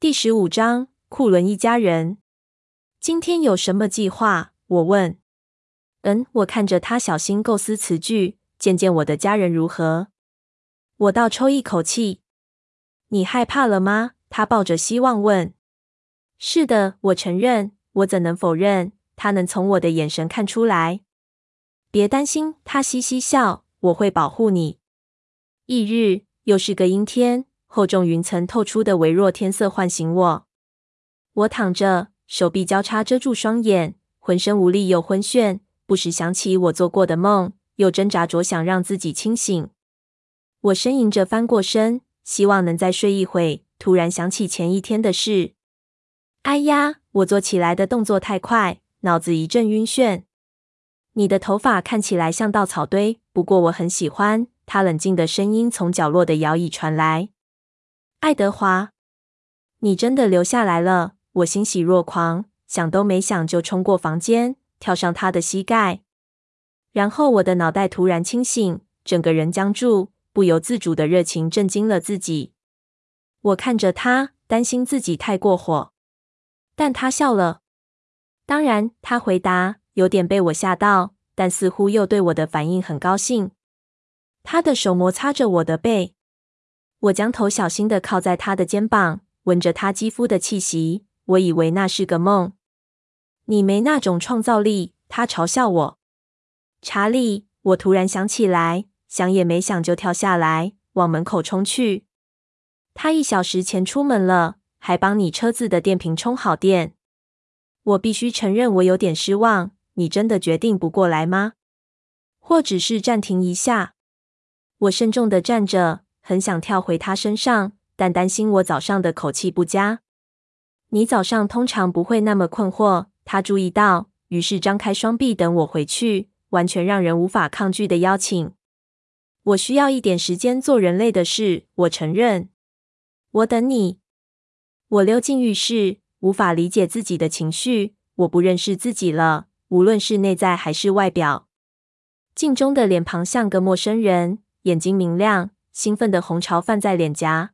第十五章，库伦一家人。今天有什么计划？我问。嗯，我看着他小心构思词句，见见我的家人如何。我倒抽一口气。你害怕了吗？他抱着希望问。是的，我承认。我怎能否认？他能从我的眼神看出来。别担心，他嘻嘻笑。我会保护你。翌日又是个阴天，厚重云层透出的微弱天色唤醒我。我躺着，手臂交叉遮住双眼，浑身无力又昏眩，不时想起我做过的梦，又挣扎着想让自己清醒。我呻吟着翻过身，希望能再睡一会。突然想起前一天的事。哎呀！我坐起来的动作太快，脑子一阵晕眩。你的头发看起来像稻草堆，不过我很喜欢。他冷静的声音从角落的摇椅传来。爱德华，你真的留下来了！我欣喜若狂，想都没想就冲过房间，跳上他的膝盖。然后我的脑袋突然清醒，整个人僵住，不由自主的热情震惊了自己。我看着他，担心自己太过火。但他笑了。当然，他回答，有点被我吓到，但似乎又对我的反应很高兴。他的手摩擦着我的背，我将头小心地靠在他的肩膀，闻着他肌肤的气息。我以为那是个梦。你没那种创造力，他嘲笑我。查理，我突然想起来，想也没想就跳下来，往门口冲去。他一小时前出门了。还帮你车子的电瓶充好电，我必须承认我有点失望。你真的决定不过来吗？或只是暂停一下？我慎重的站着，很想跳回他身上，但担心我早上的口气不佳。你早上通常不会那么困惑，他注意到，于是张开双臂等我回去，完全让人无法抗拒的邀请。我需要一点时间做人类的事，我承认。我等你。我溜进浴室，无法理解自己的情绪。我不认识自己了，无论是内在还是外表。镜中的脸庞像个陌生人，眼睛明亮，兴奋的红潮泛在脸颊。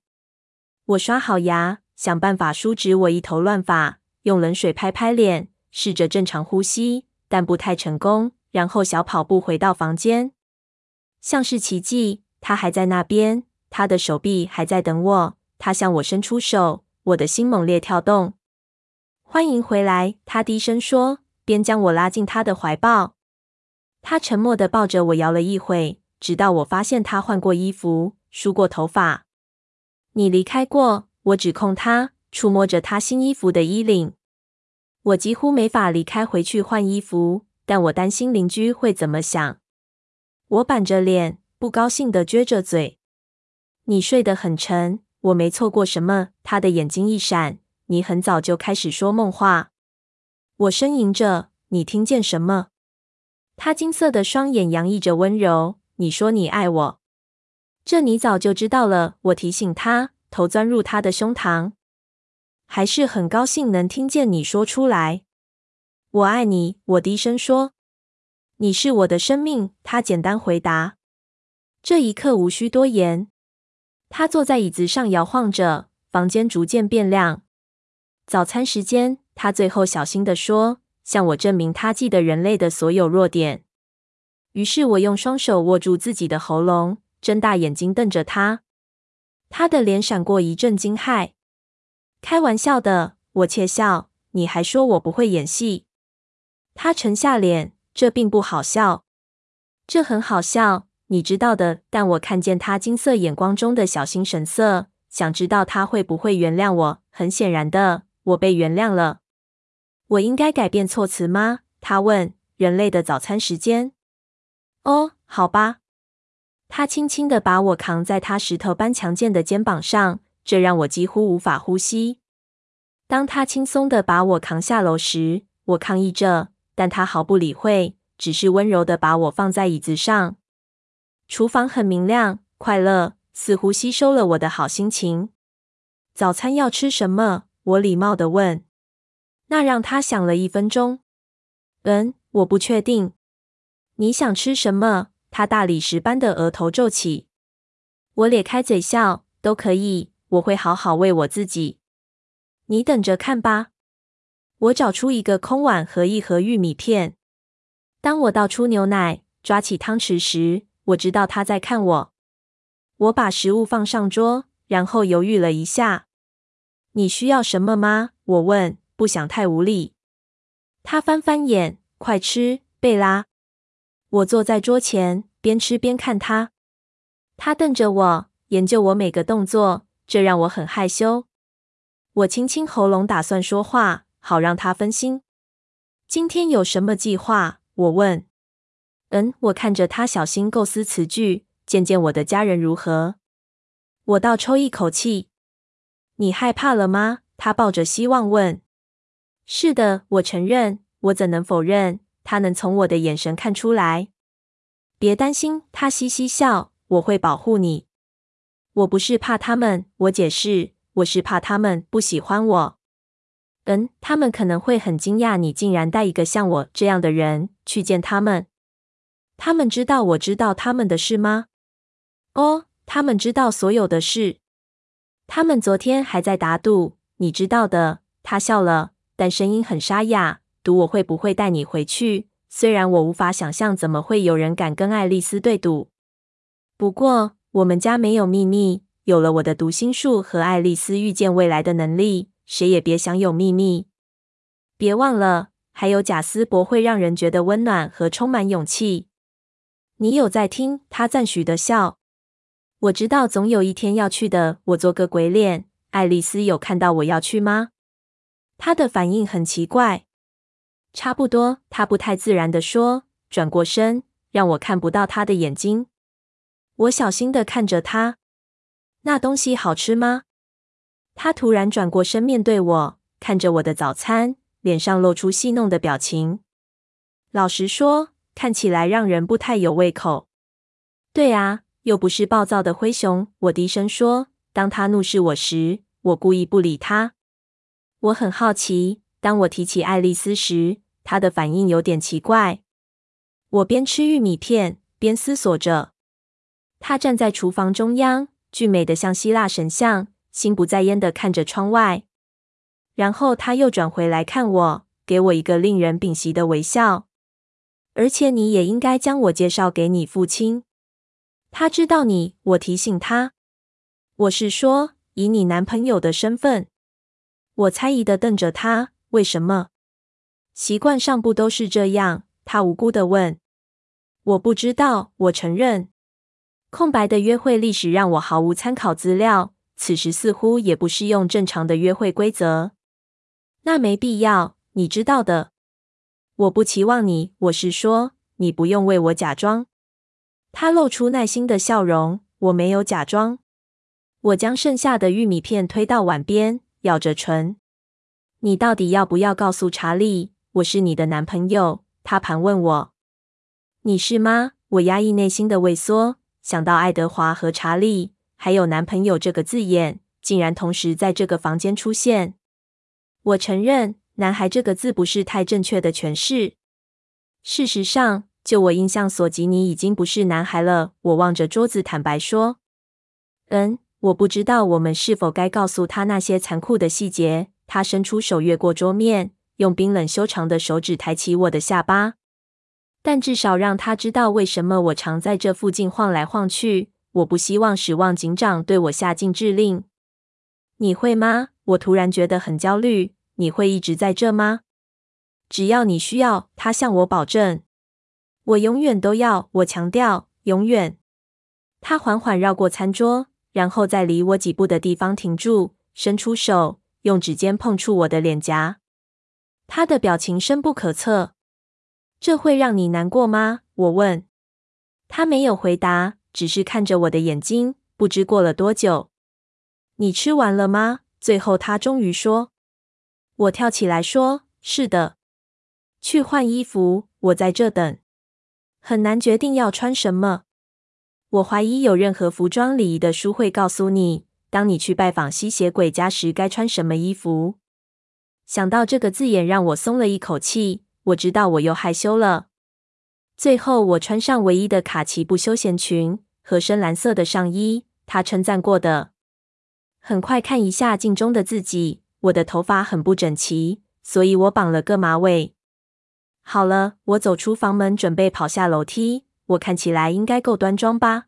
我刷好牙，想办法梳直我一头乱发，用冷水拍拍脸，试着正常呼吸，但不太成功。然后小跑步回到房间，像是奇迹，他还在那边，他的手臂还在等我。他向我伸出手。我的心猛烈跳动。欢迎回来，他低声说，边将我拉进他的怀抱。他沉默的抱着我摇了一会，直到我发现他换过衣服，梳过头发。你离开过，我指控他，触摸着他新衣服的衣领。我几乎没法离开，回去换衣服，但我担心邻居会怎么想。我板着脸，不高兴地撅着嘴。你睡得很沉。我没错过什么。他的眼睛一闪，你很早就开始说梦话。我呻吟着，你听见什么？他金色的双眼洋溢着温柔。你说你爱我，这你早就知道了。我提醒他，头钻入他的胸膛。还是很高兴能听见你说出来。我爱你，我低声说。你是我的生命，他简单回答。这一刻无需多言。他坐在椅子上摇晃着，房间逐渐变亮。早餐时间，他最后小心地说：“向我证明他记得人类的所有弱点。”于是我用双手握住自己的喉咙，睁大眼睛瞪着他。他的脸闪过一阵惊骇。“开玩笑的。”我窃笑。“你还说我不会演戏？”他沉下脸。“这并不好笑。”“这很好笑。”你知道的，但我看见他金色眼光中的小心神色，想知道他会不会原谅我。很显然的，我被原谅了。我应该改变措辞吗？他问。人类的早餐时间。哦，好吧。他轻轻地把我扛在他石头般强健的肩膀上，这让我几乎无法呼吸。当他轻松地把我扛下楼时，我抗议着，但他毫不理会，只是温柔地把我放在椅子上。厨房很明亮，快乐似乎吸收了我的好心情。早餐要吃什么？我礼貌地问。那让他想了一分钟。嗯，我不确定。你想吃什么？他大理石般的额头皱起。我咧开嘴笑，都可以。我会好好喂我自己。你等着看吧。我找出一个空碗和一盒玉米片。当我倒出牛奶，抓起汤匙时，我知道他在看我。我把食物放上桌，然后犹豫了一下。你需要什么吗？我问，不想太无礼。他翻翻眼，快吃，贝拉。我坐在桌前，边吃边看他。他瞪着我，研究我每个动作，这让我很害羞。我清清喉咙，打算说话，好让他分心。今天有什么计划？我问。嗯，我看着他小心构思词句，见见我的家人如何。我倒抽一口气。你害怕了吗？他抱着希望问。是的，我承认。我怎能否认？他能从我的眼神看出来。别担心，他嘻嘻笑。我会保护你。我不是怕他们，我解释，我是怕他们不喜欢我。嗯，他们可能会很惊讶，你竟然带一个像我这样的人去见他们。他们知道我知道他们的事吗？哦，他们知道所有的事。他们昨天还在打赌，你知道的。他笑了，但声音很沙哑。赌我会不会带你回去？虽然我无法想象怎么会有人敢跟爱丽丝对赌。不过我们家没有秘密。有了我的读心术和爱丽丝预见未来的能力，谁也别想有秘密。别忘了，还有贾斯伯会让人觉得温暖和充满勇气。你有在听？他赞许的笑。我知道总有一天要去的。我做个鬼脸。爱丽丝有看到我要去吗？她的反应很奇怪。差不多，他不太自然地说，转过身，让我看不到他的眼睛。我小心地看着他。那东西好吃吗？他突然转过身面对我，看着我的早餐，脸上露出戏弄的表情。老实说，看起来让人不太有胃口。对啊。又不是暴躁的灰熊，我低声说。当他怒视我时，我故意不理他。我很好奇，当我提起爱丽丝时，他的反应有点奇怪。我边吃玉米片边思索着。他站在厨房中央，俊美的像希腊神像，心不在焉的看着窗外。然后他又转回来看我，给我一个令人屏息的微笑。而且你也应该将我介绍给你父亲。他知道你，我提醒他。我是说，以你男朋友的身份。我猜疑的瞪着他，为什么？习惯上不都是这样？他无辜的问。我不知道，我承认。空白的约会历史让我毫无参考资料，此时似乎也不适用正常的约会规则。那没必要，你知道的。我不期望你，我是说，你不用为我假装。他露出耐心的笑容。我没有假装。我将剩下的玉米片推到碗边，咬着唇。你到底要不要告诉查理，我是你的男朋友？他盘问我。你是吗？我压抑内心的畏缩，想到爱德华和查理，还有男朋友这个字眼，竟然同时在这个房间出现。我承认，男孩这个字不是太正确的诠释。事实上。就我印象所及，你已经不是男孩了。我望着桌子，坦白说：“嗯，我不知道我们是否该告诉他那些残酷的细节。”他伸出手越过桌面，用冰冷修长的手指抬起我的下巴。但至少让他知道为什么我常在这附近晃来晃去。我不希望史旺警长对我下禁制令。你会吗？我突然觉得很焦虑。你会一直在这吗？只要你需要，他向我保证。我永远都要，我强调，永远。他缓缓绕过餐桌，然后在离我几步的地方停住，伸出手，用指尖碰触我的脸颊。他的表情深不可测。这会让你难过吗？我问。他没有回答，只是看着我的眼睛。不知过了多久，你吃完了吗？最后，他终于说。我跳起来说：“是的。”去换衣服，我在这等。很难决定要穿什么。我怀疑有任何服装礼仪的书会告诉你，当你去拜访吸血鬼家时该穿什么衣服。想到这个字眼，让我松了一口气。我知道我又害羞了。最后，我穿上唯一的卡其布休闲裙和深蓝色的上衣，他称赞过的。很快看一下镜中的自己，我的头发很不整齐，所以我绑了个马尾。好了，我走出房门，准备跑下楼梯。我看起来应该够端庄吧？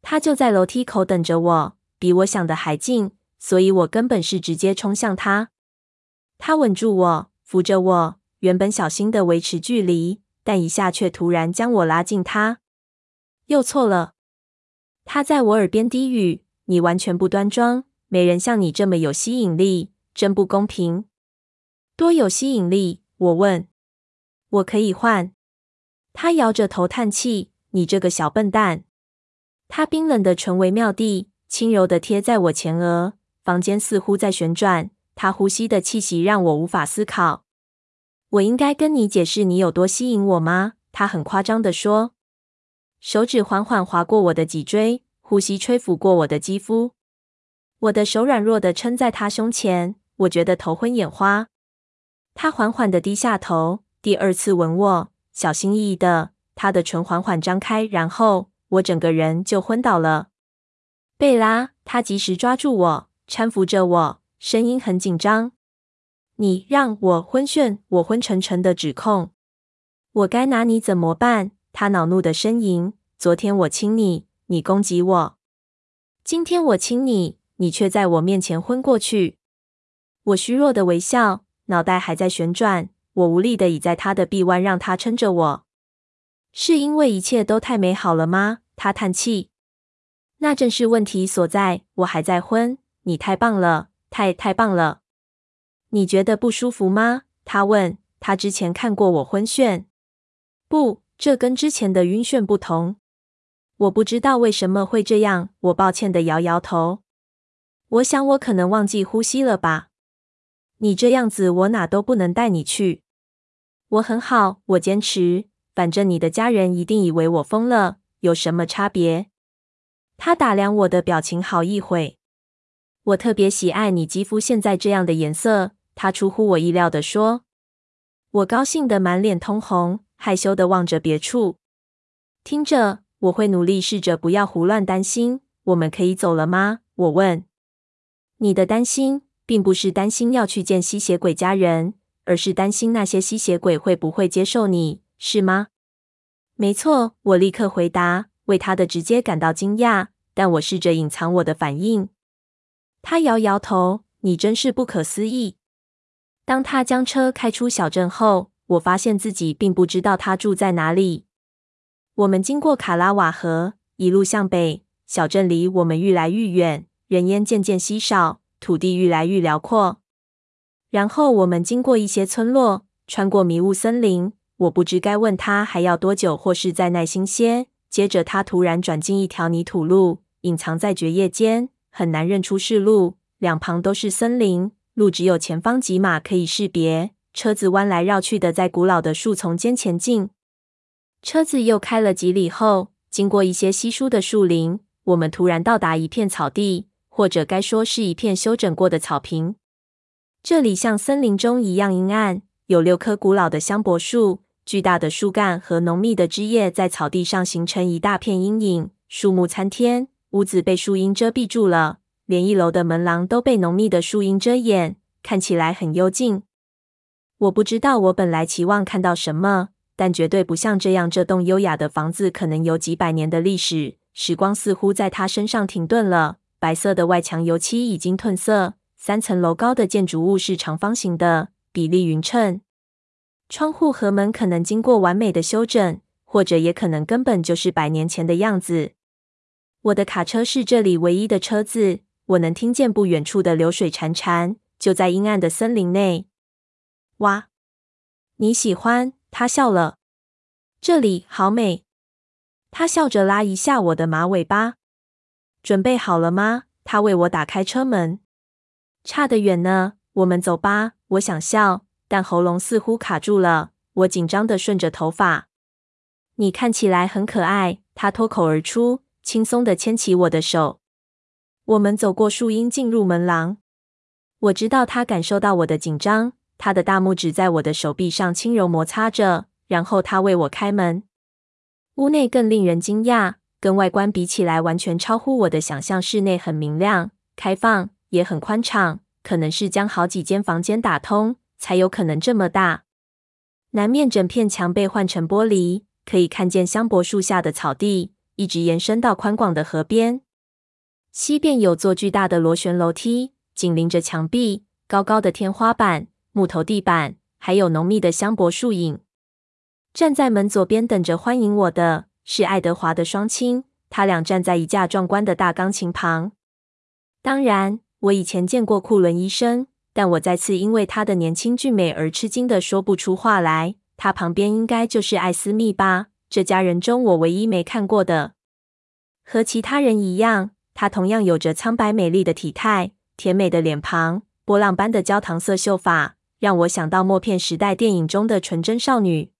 他就在楼梯口等着我，比我想的还近，所以我根本是直接冲向他。他稳住我，扶着我，原本小心的维持距离，但一下却突然将我拉近他。又错了。他在我耳边低语：“你完全不端庄，没人像你这么有吸引力，真不公平。”多有吸引力？我问。我可以换。他摇着头叹气：“你这个小笨蛋。”他冰冷的唇微妙地、轻柔的贴在我前额。房间似乎在旋转，他呼吸的气息让我无法思考。我应该跟你解释你有多吸引我吗？他很夸张地说，手指缓缓划过我的脊椎，呼吸吹拂过我的肌肤。我的手软弱地撑在他胸前，我觉得头昏眼花。他缓缓地低下头，第二次吻我。小心翼翼的，他的唇缓缓张开，然后我整个人就昏倒了。贝拉，他及时抓住我，搀扶着我，声音很紧张：“你让我昏眩。”我昏沉沉的指控：“我该拿你怎么办？”他恼怒的呻吟：“昨天我亲你，你攻击我；今天我亲你，你却在我面前昏过去。”我虚弱的微笑，脑袋还在旋转。我无力的倚在他的臂弯，让他撑着我。是因为一切都太美好了吗？他叹气。那正是问题所在。我还在昏。你太棒了，太太棒了。你觉得不舒服吗？他问。他之前看过我昏眩。不，这跟之前的晕眩不同。我不知道为什么会这样。我抱歉的摇摇头。我想我可能忘记呼吸了吧。你这样子，我哪都不能带你去。我很好，我坚持。反正你的家人一定以为我疯了，有什么差别？他打量我的表情好一会。我特别喜爱你肌肤现在这样的颜色。他出乎我意料地说。我高兴得满脸通红，害羞地望着别处。听着，我会努力试着不要胡乱担心。我们可以走了吗？我问。你的担心。并不是担心要去见吸血鬼家人，而是担心那些吸血鬼会不会接受你，是吗？没错，我立刻回答，为他的直接感到惊讶，但我试着隐藏我的反应。他摇摇头，你真是不可思议。当他将车开出小镇后，我发现自己并不知道他住在哪里。我们经过卡拉瓦河，一路向北，小镇离我们愈来愈远，人烟渐渐稀少。土地愈来愈辽阔，然后我们经过一些村落，穿过迷雾森林。我不知该问他还要多久，或是再耐心些。接着，他突然转进一条泥土路，隐藏在蕨叶间，很难认出是路。两旁都是森林，路只有前方几码可以识别。车子弯来绕去的在古老的树丛间前进。车子又开了几里后，经过一些稀疏的树林，我们突然到达一片草地。或者该说是一片修整过的草坪。这里像森林中一样阴暗，有六棵古老的香柏树，巨大的树干和浓密的枝叶在草地上形成一大片阴影。树木参天，屋子被树荫遮蔽住了，连一楼的门廊都被浓密的树荫遮掩，看起来很幽静。我不知道我本来期望看到什么，但绝对不像这样。这栋优雅的房子可能有几百年的历史，时光似乎在它身上停顿了。白色的外墙油漆已经褪色，三层楼高的建筑物是长方形的，比例匀称。窗户和门可能经过完美的修整，或者也可能根本就是百年前的样子。我的卡车是这里唯一的车子，我能听见不远处的流水潺潺，就在阴暗的森林内。哇，你喜欢？他笑了。这里好美。他笑着拉一下我的马尾巴。准备好了吗？他为我打开车门。差得远呢，我们走吧。我想笑，但喉咙似乎卡住了。我紧张的顺着头发。你看起来很可爱。他脱口而出，轻松地牵起我的手。我们走过树荫，进入门廊。我知道他感受到我的紧张，他的大拇指在我的手臂上轻柔摩擦着，然后他为我开门。屋内更令人惊讶。跟外观比起来，完全超乎我的想象。室内很明亮、开放，也很宽敞。可能是将好几间房间打通，才有可能这么大。南面整片墙被换成玻璃，可以看见香柏树下的草地，一直延伸到宽广的河边。西边有座巨大的螺旋楼梯，紧邻着墙壁，高高的天花板、木头地板，还有浓密的香柏树影。站在门左边等着欢迎我的是爱德华的双亲，他俩站在一架壮观的大钢琴旁。当然，我以前见过库伦医生，但我再次因为他的年轻俊美而吃惊的说不出话来。他旁边应该就是艾斯密吧？这家人中我唯一没看过的。和其他人一样，他同样有着苍白美丽的体态、甜美的脸庞、波浪般的焦糖色秀发，让我想到默片时代电影中的纯真少女。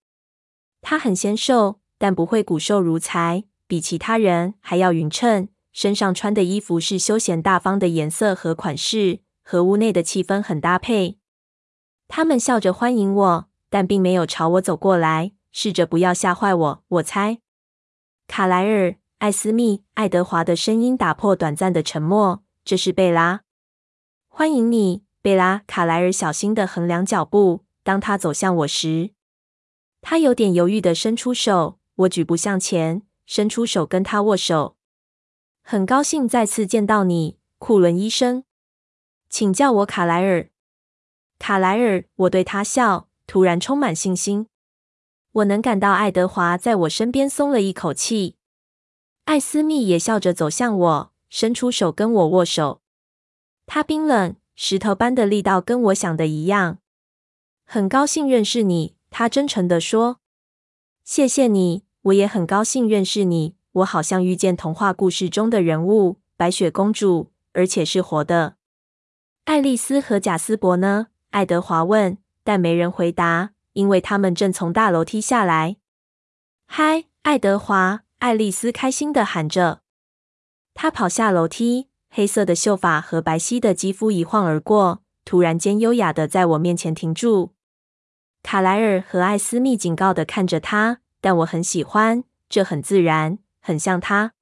她很纤瘦，但不会骨瘦如柴，比其他人还要匀称。身上穿的衣服是休闲大方的颜色和款式，和屋内的气氛很搭配。他们笑着欢迎我，但并没有朝我走过来，试着不要吓坏我。我猜，卡莱尔、艾斯密、爱德华的声音打破短暂的沉默。这是贝拉，欢迎你，贝拉。卡莱尔小心的衡量脚步，当他走向我时。他有点犹豫地伸出手，我举步向前，伸出手跟他握手。很高兴再次见到你，库伦医生。请叫我卡莱尔。卡莱尔，我对他笑，突然充满信心。我能感到爱德华在我身边松了一口气。艾斯密也笑着走向我，伸出手跟我握手。他冰冷，石头般的力道跟我想的一样。很高兴认识你。他真诚地说：“谢谢你，我也很高兴认识你。我好像遇见童话故事中的人物——白雪公主，而且是活的。”爱丽丝和贾斯伯呢？爱德华问，但没人回答，因为他们正从大楼梯下来。“嗨，爱德华！”爱丽丝开心的喊着。她跑下楼梯，黑色的秀发和白皙的肌肤一晃而过，突然间优雅的在我面前停住。卡莱尔和艾斯密警告的看着他，但我很喜欢，这很自然，很像他。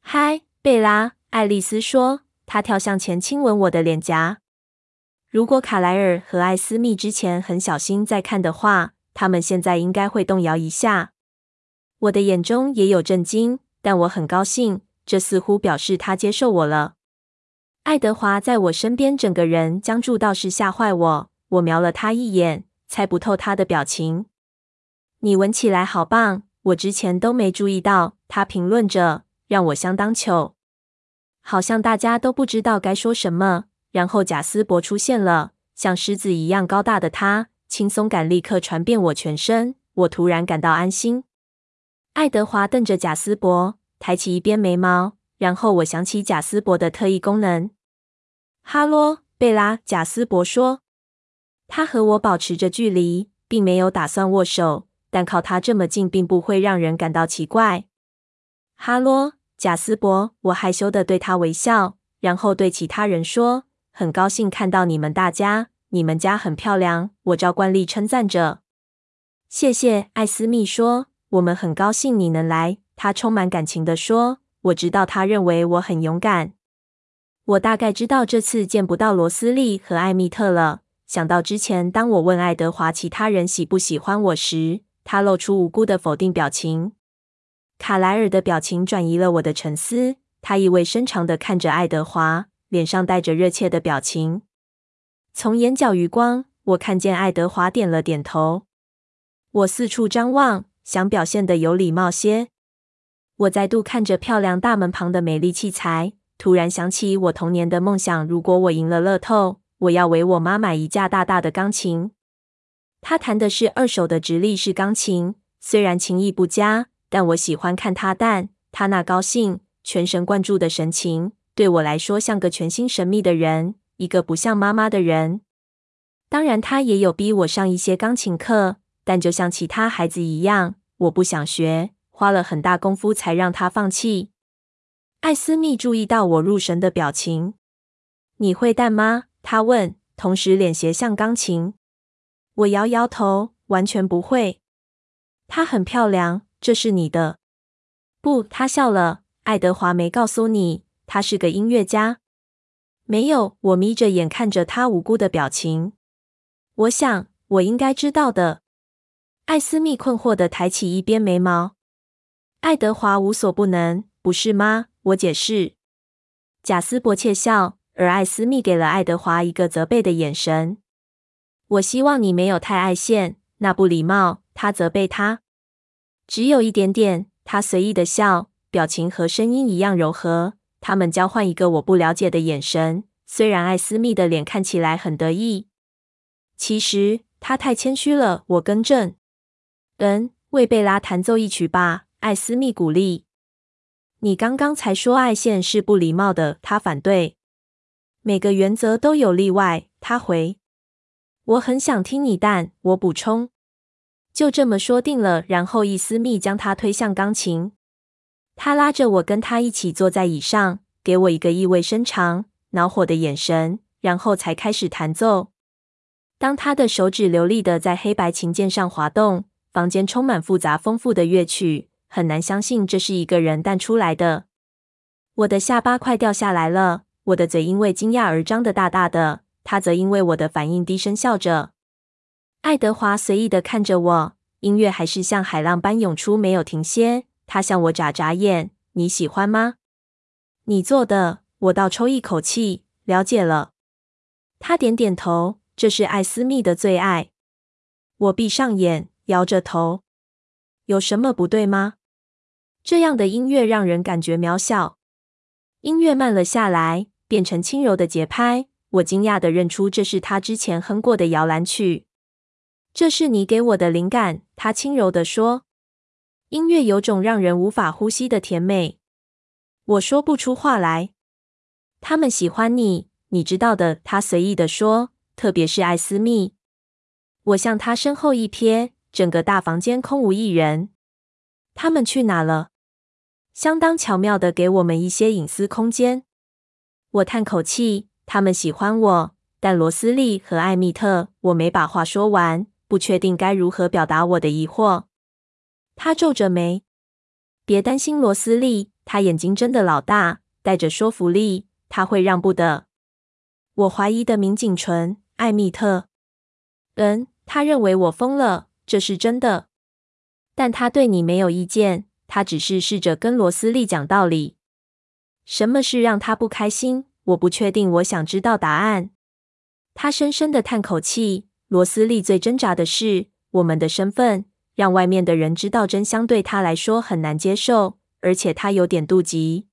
嗨，贝拉，爱丽丝说，她跳向前亲吻我的脸颊。如果卡莱尔和艾斯密之前很小心在看的话，他们现在应该会动摇一下。我的眼中也有震惊，但我很高兴，这似乎表示他接受我了。爱德华在我身边，整个人僵住，倒是吓坏我。我瞄了他一眼。猜不透他的表情。你闻起来好棒，我之前都没注意到。他评论着，让我相当糗。好像大家都不知道该说什么。然后贾斯伯出现了，像狮子一样高大的他，轻松感立刻传遍我全身。我突然感到安心。爱德华瞪着贾斯伯，抬起一边眉毛。然后我想起贾斯伯的特异功能。哈罗，贝拉，贾斯伯说。他和我保持着距离，并没有打算握手，但靠他这么近，并不会让人感到奇怪。哈罗，贾斯伯，我害羞的对他微笑，然后对其他人说：“很高兴看到你们大家，你们家很漂亮。”我照惯例称赞着。谢谢，艾斯密说：“我们很高兴你能来。”他充满感情地说：“我知道他认为我很勇敢。我大概知道这次见不到罗斯利和艾蜜特了。”想到之前，当我问爱德华其他人喜不喜欢我时，他露出无辜的否定表情。卡莱尔的表情转移了我的沉思，他意味深长地看着爱德华，脸上带着热切的表情。从眼角余光，我看见爱德华点了点头。我四处张望，想表现得有礼貌些。我再度看着漂亮大门旁的美丽器材，突然想起我童年的梦想：如果我赢了乐透。我要为我妈买一架大大的钢琴。她弹的是二手的直立式钢琴，虽然琴艺不佳，但我喜欢看她弹。她那高兴、全神贯注的神情，对我来说像个全新神秘的人，一个不像妈妈的人。当然，他也有逼我上一些钢琴课，但就像其他孩子一样，我不想学，花了很大功夫才让他放弃。艾斯密注意到我入神的表情。你会弹吗？他问，同时脸斜向钢琴。我摇摇头，完全不会。她很漂亮，这是你的。不，他笑了。爱德华没告诉你，他是个音乐家。没有。我眯着眼看着他无辜的表情。我想，我应该知道的。艾斯密困惑地抬起一边眉毛。爱德华无所不能，不是吗？我解释。贾斯伯窃笑，而艾斯密给了爱德华一个责备的眼神。我希望你没有太爱现，那不礼貌。他责备他。只有一点点。他随意的笑，表情和声音一样柔和。他们交换一个我不了解的眼神。虽然艾斯密的脸看起来很得意，其实他太谦虚了。我更正。嗯，为贝拉弹奏一曲吧，艾斯密鼓励。你刚刚才说爱线是不礼貌的，他反对。每个原则都有例外，他回。我很想听你，但我补充。就这么说定了。然后艾斯密将他推向钢琴，他拉着我跟他一起坐在椅上，给我一个意味深长、恼火的眼神，然后才开始弹奏。当他的手指流利的在黑白琴键上滑动，房间充满复杂丰富的乐曲，很难相信这是一个人弹出来的。我的下巴快掉下来了，我的嘴因为惊讶而张得大大的，他则因为我的反应低声笑着。爱德华随意的看着我，音乐还是像海浪般涌出，没有停歇。他向我眨眨眼：“你喜欢吗？”“你做的。”我倒抽一口气，了解了。他点点头：“这是艾斯密的最爱。”我闭上眼，摇着头：“有什么不对吗？”这样的音乐让人感觉渺小。音乐慢了下来，变成轻柔的节拍。我惊讶的认出这是他之前哼过的摇篮曲。这是你给我的灵感，他轻柔的说。音乐有种让人无法呼吸的甜美。我说不出话来。他们喜欢你，你知道的，他随意地说。特别是艾斯密。我向他身后一瞥，整个大房间空无一人。他们去哪了？相当巧妙的给我们一些隐私空间。我叹口气。他们喜欢我，但罗斯利和艾蜜特，我没把话说完。不确定该如何表达我的疑惑。他皱着眉。别担心，罗斯利。他眼睛真的老大，带着说服力。他会让步的。我怀疑的抿紧唇。艾蜜特。嗯，他认为我疯了，这是真的。但他对你没有意见。他只是试着跟罗斯利讲道理。什么事让他不开心？我不确定。我想知道答案。他深深的叹口气。罗斯利最挣扎的是，我们的身份，让外面的人知道真相对他来说很难接受，而且他有点妒忌。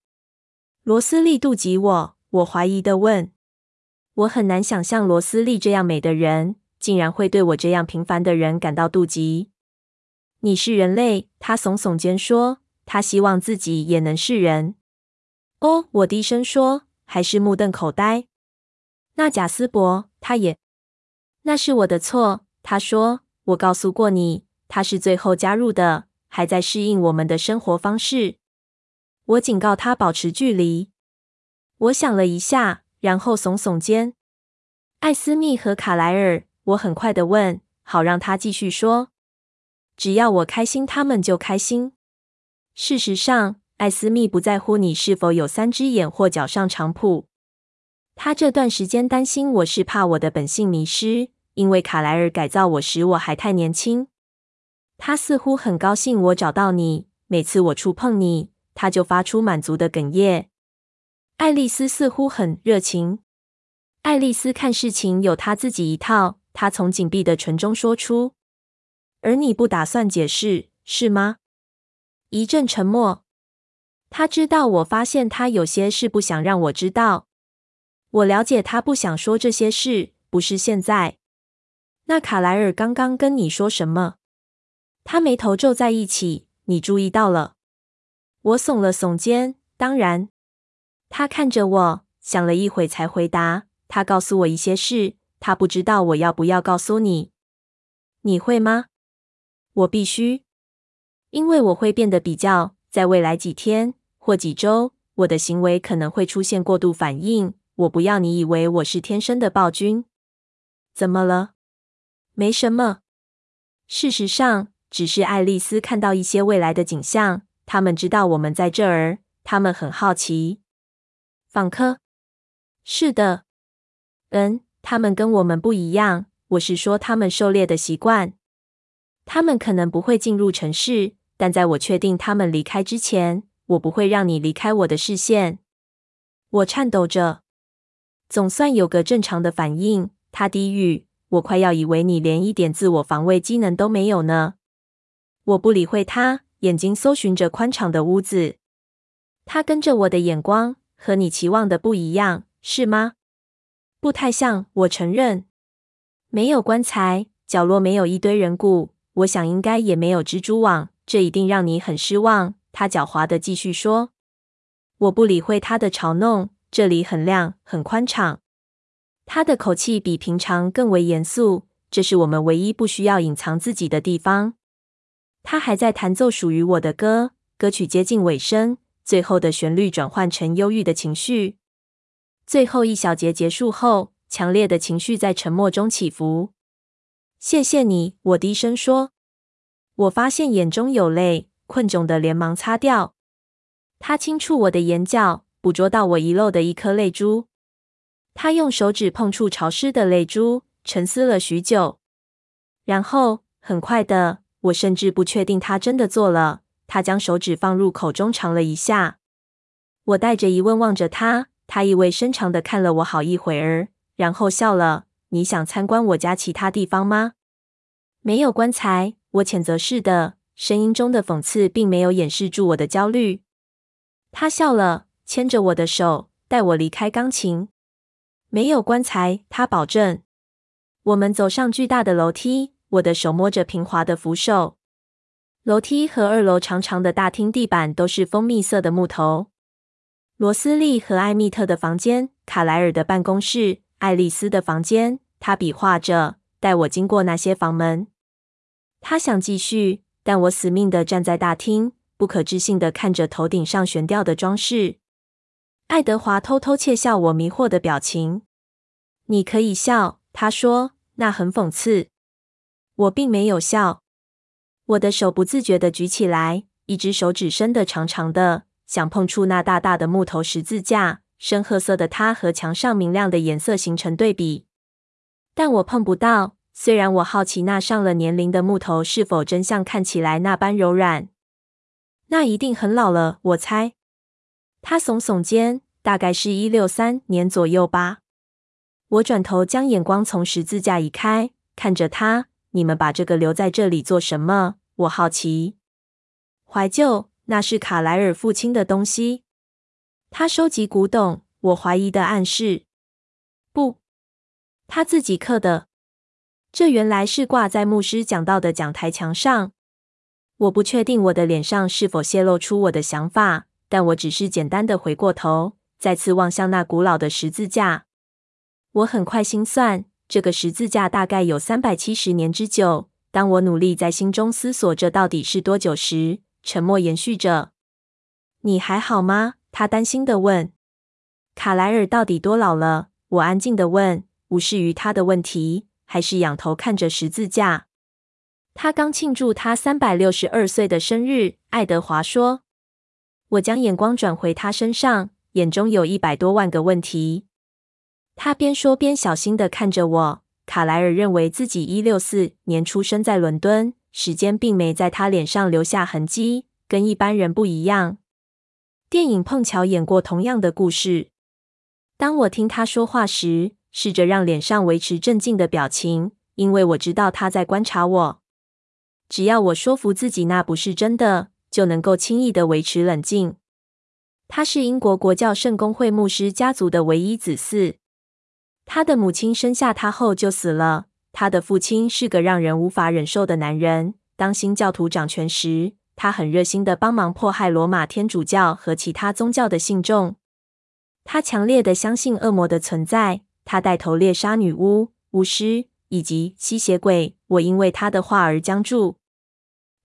罗斯利妒忌我？我怀疑的问。我很难想象罗斯利这样美的人，竟然会对我这样平凡的人感到妒忌。你是人类，他耸耸肩说，他希望自己也能是人。哦，我低声说，还是目瞪口呆。那贾斯伯，他也。那是我的错，他说。我告诉过你，他是最后加入的，还在适应我们的生活方式。我警告他保持距离。我想了一下，然后耸耸肩。艾斯密和卡莱尔，我很快的问，好让他继续说。只要我开心，他们就开心。事实上，艾斯密不在乎你是否有三只眼或脚上长蹼。他这段时间担心我是怕我的本性迷失，因为卡莱尔改造我时我还太年轻。他似乎很高兴我找到你，每次我触碰你，他就发出满足的哽咽。爱丽丝似乎很热情。爱丽丝看事情有她自己一套，她从紧闭的唇中说出。而你不打算解释，是吗？一阵沉默。他知道我发现他有些事不想让我知道。我了解他不想说这些事，不是现在。那卡莱尔刚刚跟你说什么？他眉头皱在一起。你注意到了？我耸了耸肩。当然。他看着我，想了一会才回答。他告诉我一些事，他不知道我要不要告诉你。你会吗？我必须，因为我会变得比较，在未来几天或几周，我的行为可能会出现过度反应。我不要你以为我是天生的暴君。怎么了？没什么。事实上，只是爱丽丝看到一些未来的景象。他们知道我们在这儿，他们很好奇。访客？是的。嗯，他们跟我们不一样。我是说，他们狩猎的习惯。他们可能不会进入城市，但在我确定他们离开之前，我不会让你离开我的视线。我颤抖着，总算有个正常的反应。他低语：“我快要以为你连一点自我防卫机能都没有呢。”我不理会他，眼睛搜寻着宽敞的屋子。他跟着我的眼光，和你期望的不一样，是吗？不太像，我承认。没有棺材，角落没有一堆人骨，我想应该也没有蜘蛛网。这一定让你很失望。他狡猾地继续说。我不理会他的嘲弄。这里很亮，很宽敞。他的口气比平常更为严肃。这是我们唯一不需要隐藏自己的地方。他还在弹奏属于我的歌，歌曲接近尾声，最后的旋律转换成忧郁的情绪。最后一小节结束后，强烈的情绪在沉默中起伏。谢谢你，我低声说。我发现眼中有泪，困窘的连忙擦掉。他轻触我的眼角，捕捉到我遗漏的一颗泪珠。他用手指碰触潮湿的泪珠，沉思了许久，然后很快的。我甚至不确定他真的做了。他将手指放入口中尝了一下。我带着疑问望着他，他意味深长的看了我好一会儿，然后笑了。你想参观我家其他地方吗？没有棺材，我谴责似的，声音中的讽刺并没有掩饰住我的焦虑。他笑了，牵着我的手，带我离开钢琴。没有棺材，他保证。我们走上巨大的楼梯。我的手摸着平滑的扶手，楼梯和二楼长长的大厅地板都是蜂蜜色的木头。罗斯利和艾蜜特的房间，卡莱尔的办公室，爱丽丝的房间。他比划着，带我经过那些房门。他想继续，但我死命地站在大厅，不可置信地看着头顶上悬吊的装饰。爱德华偷偷窃笑我迷惑的表情。你可以笑，他说，那很讽刺。我并没有笑，我的手不自觉地举起来，一只手指伸得长长的，想碰触那大大的木头十字架。深褐色的它和墙上明亮的颜色形成对比，但我碰不到。虽然我好奇那上了年龄的木头是否真像看起来那般柔软，那一定很老了，我猜。他耸耸肩，大概是一六三年左右吧。我转头将眼光从十字架移开，看着他。你们把这个留在这里做什么？我好奇。怀旧，那是卡莱尔父亲的东西。他收集古董。我怀疑的暗示。不，他自己刻的。这原来是挂在牧师讲道的讲台墙上。我不确定我的脸上是否泄露出我的想法，但我只是简单的回过头，再次望向那古老的十字架。我很快心算。这个十字架大概有三百七十年之久。当我努力在心中思索这到底是多久时，沉默延续着。你还好吗？他担心地问。卡莱尔到底多老了？我安静地问，无视于他的问题，还是仰头看着十字架。他刚庆祝他三百六十二岁的生日，爱德华说。我将眼光转回他身上，眼中有一百多万个问题。他边说边小心地看着我。卡莱尔认为自己一六四年出生在伦敦，时间并没在他脸上留下痕迹，跟一般人不一样。电影碰巧演过同样的故事。当我听他说话时，试着让脸上维持镇静的表情，因为我知道他在观察我。只要我说服自己那不是真的，就能够轻易地维持冷静。他是英国国教圣公会牧师家族的唯一子嗣。他的母亲生下他后就死了。他的父亲是个让人无法忍受的男人。当新教徒掌权时，他很热心地帮忙迫害罗马天主教和其他宗教的信众。他强烈地相信恶魔的存在。他带头猎杀女巫、巫师以及吸血鬼。我因为他的话而僵住。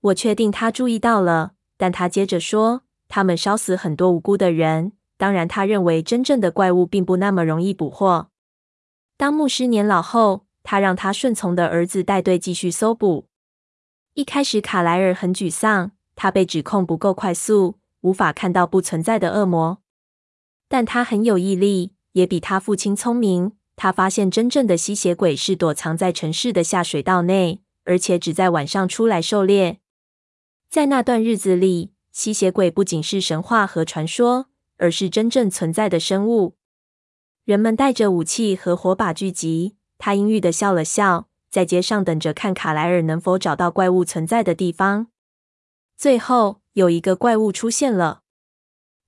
我确定他注意到了，但他接着说：“他们烧死很多无辜的人。当然，他认为真正的怪物并不那么容易捕获。”当牧师年老后，他让他顺从的儿子带队继续搜捕。一开始，卡莱尔很沮丧，他被指控不够快速，无法看到不存在的恶魔。但他很有毅力，也比他父亲聪明。他发现真正的吸血鬼是躲藏在城市的下水道内，而且只在晚上出来狩猎。在那段日子里，吸血鬼不仅是神话和传说，而是真正存在的生物。人们带着武器和火把聚集。他阴郁地笑了笑，在街上等着看卡莱尔能否找到怪物存在的地方。最后，有一个怪物出现了。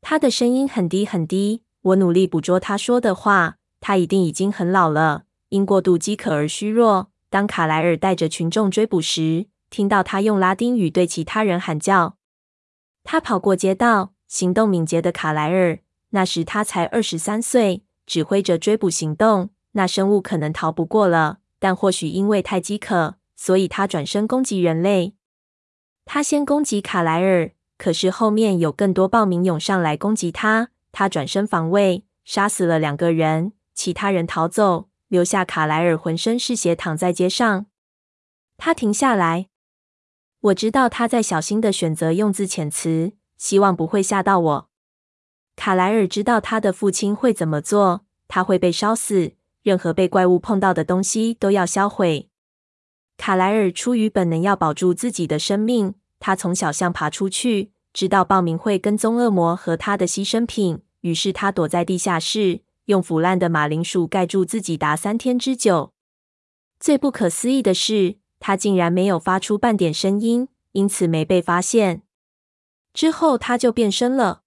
他的声音很低很低，我努力捕捉他说的话。他一定已经很老了，因过度饥渴而虚弱。当卡莱尔带着群众追捕时，听到他用拉丁语对其他人喊叫。他跑过街道，行动敏捷的卡莱尔。那时他才二十三岁，指挥着追捕行动。那生物可能逃不过了，但或许因为太饥渴，所以他转身攻击人类。他先攻击卡莱尔，可是后面有更多暴民涌上来攻击他。他转身防卫，杀死了两个人。其他人逃走，留下卡莱尔浑身是血躺在街上。他停下来，我知道他在小心的选择用字遣词，希望不会吓到我。卡莱尔知道他的父亲会怎么做，他会被烧死，任何被怪物碰到的东西都要销毁。卡莱尔出于本能要保住自己的生命，他从小巷爬出去，知道暴民会跟踪恶魔和他的牺牲品，于是他躲在地下室。用腐烂的马铃薯盖住自己达三天之久。最不可思议的是，他竟然没有发出半点声音，因此没被发现。之后他就变身了。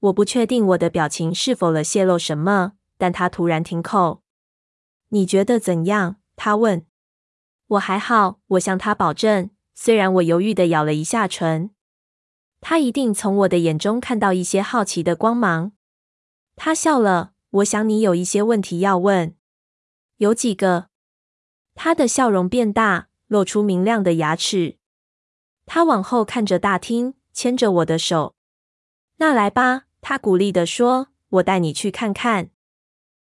我不确定我的表情是否了泄露什么，但他突然停口。你觉得怎样？他问。我还好，我向他保证。虽然我犹豫的咬了一下唇。他一定从我的眼中看到一些好奇的光芒。他笑了。我想你有一些问题要问，有几个？他的笑容变大，露出明亮的牙齿。他往后看着大厅，牵着我的手。那来吧，他鼓励地说：“我带你去看看。”